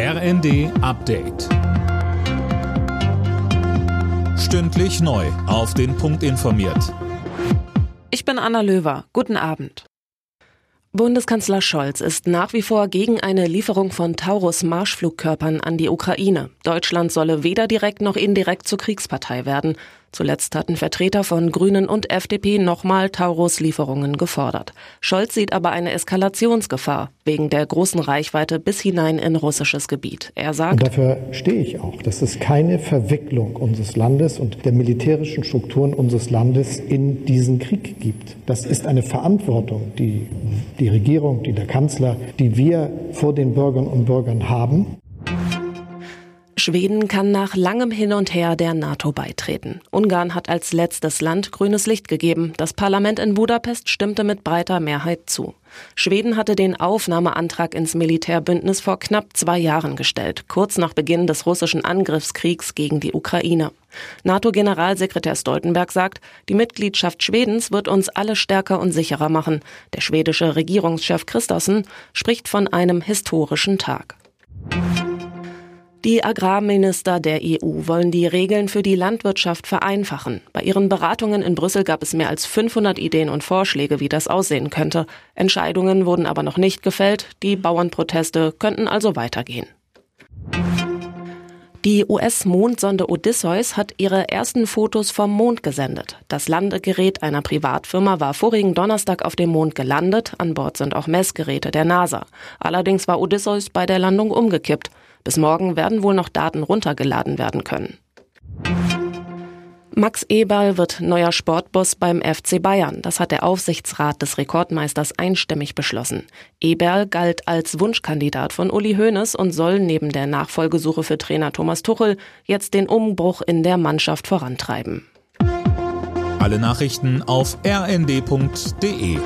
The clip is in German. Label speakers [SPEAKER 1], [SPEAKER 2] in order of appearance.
[SPEAKER 1] RND Update. Stündlich neu. Auf den Punkt informiert.
[SPEAKER 2] Ich bin Anna Löwer. Guten Abend. Bundeskanzler Scholz ist nach wie vor gegen eine Lieferung von Taurus-Marschflugkörpern an die Ukraine. Deutschland solle weder direkt noch indirekt zur Kriegspartei werden. Zuletzt hatten Vertreter von Grünen und FDP nochmal Taurus-Lieferungen gefordert. Scholz sieht aber eine Eskalationsgefahr wegen der großen Reichweite bis hinein in russisches Gebiet. Er sagt,
[SPEAKER 3] und dafür stehe ich auch, dass es keine Verwicklung unseres Landes und der militärischen Strukturen unseres Landes in diesen Krieg gibt. Das ist eine Verantwortung, die die Regierung, die der Kanzler, die wir vor den Bürgern und Bürgern haben.
[SPEAKER 2] Schweden kann nach langem Hin und Her der NATO beitreten. Ungarn hat als letztes Land grünes Licht gegeben. Das Parlament in Budapest stimmte mit breiter Mehrheit zu. Schweden hatte den Aufnahmeantrag ins Militärbündnis vor knapp zwei Jahren gestellt, kurz nach Beginn des russischen Angriffskriegs gegen die Ukraine. NATO-Generalsekretär Stoltenberg sagt, die Mitgliedschaft Schwedens wird uns alle stärker und sicherer machen. Der schwedische Regierungschef Christossen spricht von einem historischen Tag. Die Agrarminister der EU wollen die Regeln für die Landwirtschaft vereinfachen. Bei ihren Beratungen in Brüssel gab es mehr als 500 Ideen und Vorschläge, wie das aussehen könnte. Entscheidungen wurden aber noch nicht gefällt. Die Bauernproteste könnten also weitergehen. Die US-Mondsonde Odysseus hat ihre ersten Fotos vom Mond gesendet. Das Landegerät einer Privatfirma war vorigen Donnerstag auf dem Mond gelandet. An Bord sind auch Messgeräte der NASA. Allerdings war Odysseus bei der Landung umgekippt. Bis morgen werden wohl noch Daten runtergeladen werden können. Max Eberl wird neuer Sportboss beim FC Bayern. Das hat der Aufsichtsrat des Rekordmeisters einstimmig beschlossen. Eberl galt als Wunschkandidat von Uli Hoeneß und soll neben der Nachfolgesuche für Trainer Thomas Tuchel jetzt den Umbruch in der Mannschaft vorantreiben.
[SPEAKER 1] Alle Nachrichten auf rnd.de